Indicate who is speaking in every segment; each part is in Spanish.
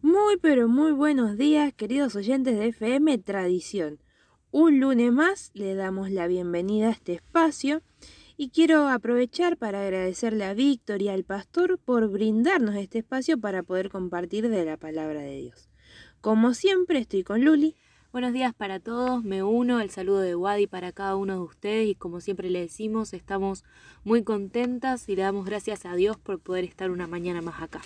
Speaker 1: Muy pero muy buenos días queridos oyentes de FM Tradición. Un lunes más le damos la bienvenida a este espacio y quiero aprovechar para agradecerle a Víctor y al pastor por brindarnos este espacio para poder compartir de la palabra de Dios. Como siempre estoy con Luli.
Speaker 2: Buenos días para todos, me uno al saludo de Wadi para cada uno de ustedes y como siempre le decimos, estamos muy contentas y le damos gracias a Dios por poder estar una mañana más acá.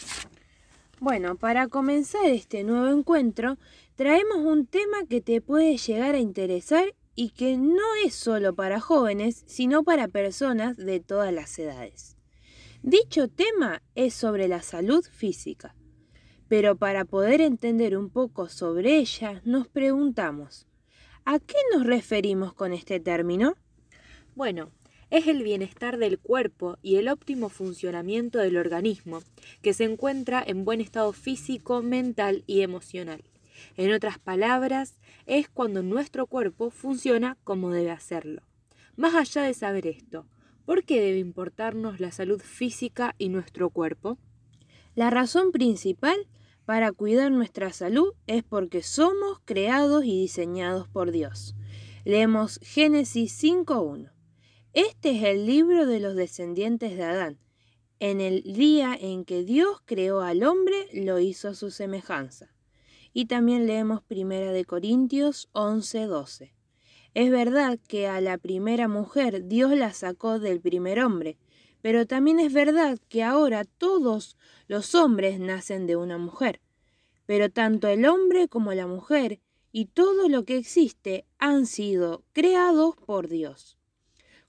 Speaker 1: Bueno, para comenzar este nuevo encuentro, traemos un tema que te puede llegar a interesar y que no es solo para jóvenes, sino para personas de todas las edades. Dicho tema es sobre la salud física. Pero para poder entender un poco sobre ella, nos preguntamos, ¿a qué nos referimos con este término?
Speaker 2: Bueno, es el bienestar del cuerpo y el óptimo funcionamiento del organismo, que se encuentra en buen estado físico, mental y emocional. En otras palabras, es cuando nuestro cuerpo funciona como debe hacerlo. Más allá de saber esto, ¿por qué debe importarnos la salud física y nuestro cuerpo?
Speaker 1: La razón principal para cuidar nuestra salud es porque somos creados y diseñados por Dios. Leemos Génesis 5.1. Este es el libro de los descendientes de Adán. En el día en que Dios creó al hombre, lo hizo a su semejanza. Y también leemos Primera de Corintios 11.12. Es verdad que a la primera mujer Dios la sacó del primer hombre, pero también es verdad que ahora todos los hombres nacen de una mujer. Pero tanto el hombre como la mujer y todo lo que existe han sido creados por Dios.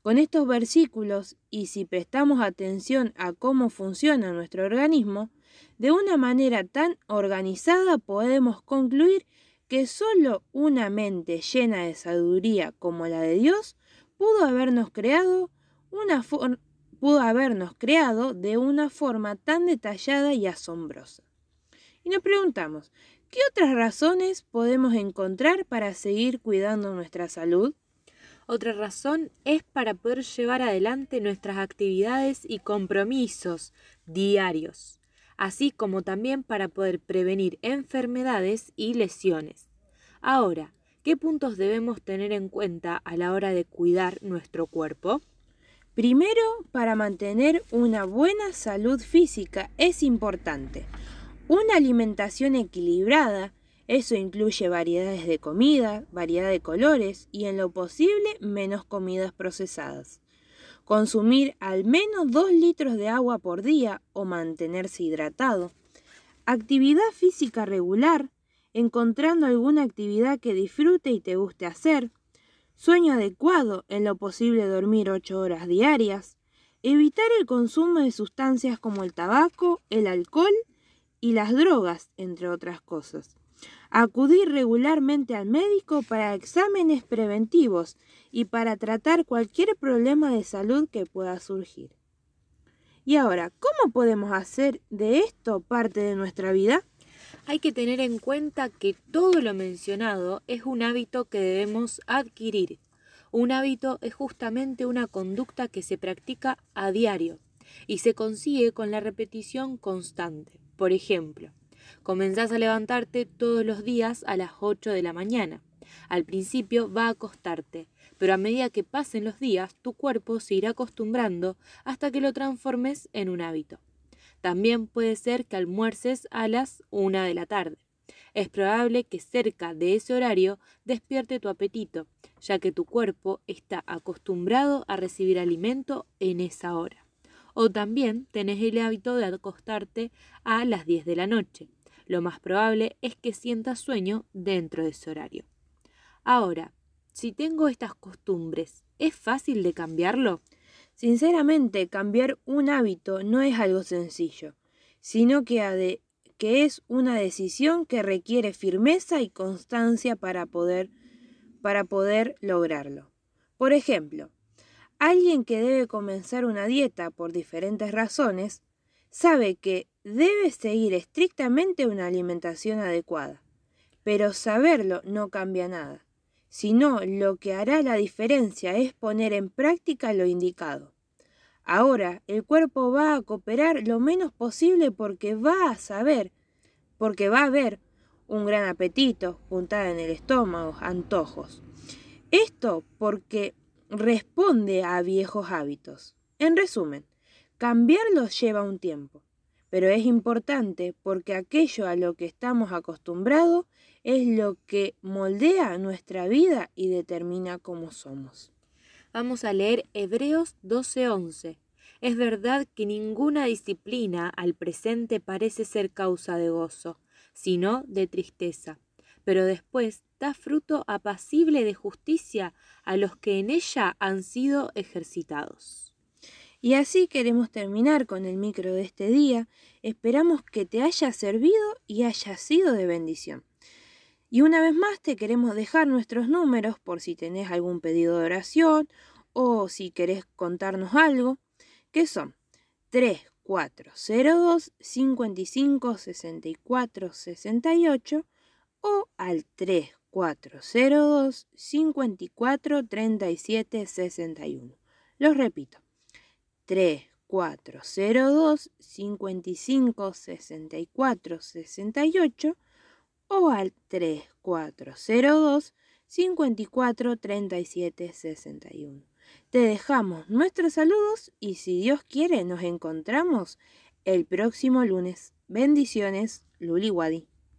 Speaker 1: Con estos versículos, y si prestamos atención a cómo funciona nuestro organismo, de una manera tan organizada podemos concluir que solo una mente llena de sabiduría como la de Dios pudo habernos creado una pudo habernos creado de una forma tan detallada y asombrosa. Y nos preguntamos, ¿qué otras razones podemos encontrar para seguir cuidando nuestra salud?
Speaker 2: Otra razón es para poder llevar adelante nuestras actividades y compromisos diarios, así como también para poder prevenir enfermedades y lesiones. Ahora, ¿qué puntos debemos tener en cuenta a la hora de cuidar nuestro cuerpo?
Speaker 1: Primero, para mantener una buena salud física es importante una alimentación equilibrada. Eso incluye variedades de comida, variedad de colores y en lo posible menos comidas procesadas. Consumir al menos 2 litros de agua por día o mantenerse hidratado. Actividad física regular, encontrando alguna actividad que disfrute y te guste hacer. Sueño adecuado, en lo posible dormir 8 horas diarias. Evitar el consumo de sustancias como el tabaco, el alcohol y las drogas, entre otras cosas. Acudir regularmente al médico para exámenes preventivos y para tratar cualquier problema de salud que pueda surgir. Y ahora, ¿cómo podemos hacer de esto parte de nuestra vida?
Speaker 2: Hay que tener en cuenta que todo lo mencionado es un hábito que debemos adquirir un hábito es justamente una conducta que se practica a diario y se consigue con la repetición constante. Por ejemplo, comenzás a levantarte todos los días a las 8 de la mañana. Al principio va a costarte, pero a medida que pasen los días, tu cuerpo se irá acostumbrando hasta que lo transformes en un hábito. También puede ser que almuerces a las 1 de la tarde es probable que cerca de ese horario despierte tu apetito, ya que tu cuerpo está acostumbrado a recibir alimento en esa hora. O también tenés el hábito de acostarte a las 10 de la noche. Lo más probable es que sientas sueño dentro de ese horario. Ahora, si tengo estas costumbres, ¿es fácil de cambiarlo?
Speaker 1: Sinceramente, cambiar un hábito no es algo sencillo, sino que que es una decisión que requiere firmeza y constancia para poder, para poder lograrlo. Por ejemplo, alguien que debe comenzar una dieta por diferentes razones, sabe que debe seguir estrictamente una alimentación adecuada. Pero saberlo no cambia nada, sino lo que hará la diferencia es poner en práctica lo indicado. Ahora el cuerpo va a cooperar lo menos posible porque va a saber, porque va a haber un gran apetito, puntada en el estómago, antojos. Esto porque responde a viejos hábitos. En resumen, cambiarlos lleva un tiempo, pero es importante porque aquello a lo que estamos acostumbrados es lo que moldea nuestra vida y determina cómo somos.
Speaker 2: Vamos a leer Hebreos 12:11. Es verdad que ninguna disciplina al presente parece ser causa de gozo, sino de tristeza, pero después da fruto apacible de justicia a los que en ella han sido ejercitados.
Speaker 1: Y así queremos terminar con el micro de este día. Esperamos que te haya servido y haya sido de bendición. Y una vez más te queremos dejar nuestros números por si tenés algún pedido de oración o si querés contarnos algo, que son 3402 55 64 68 o al 3402 54 37 61. Los repito. 3402 55 64 68 o al 3402 54 37 61. Te dejamos nuestros saludos y si Dios quiere nos encontramos el próximo lunes. Bendiciones, Luli Wadi.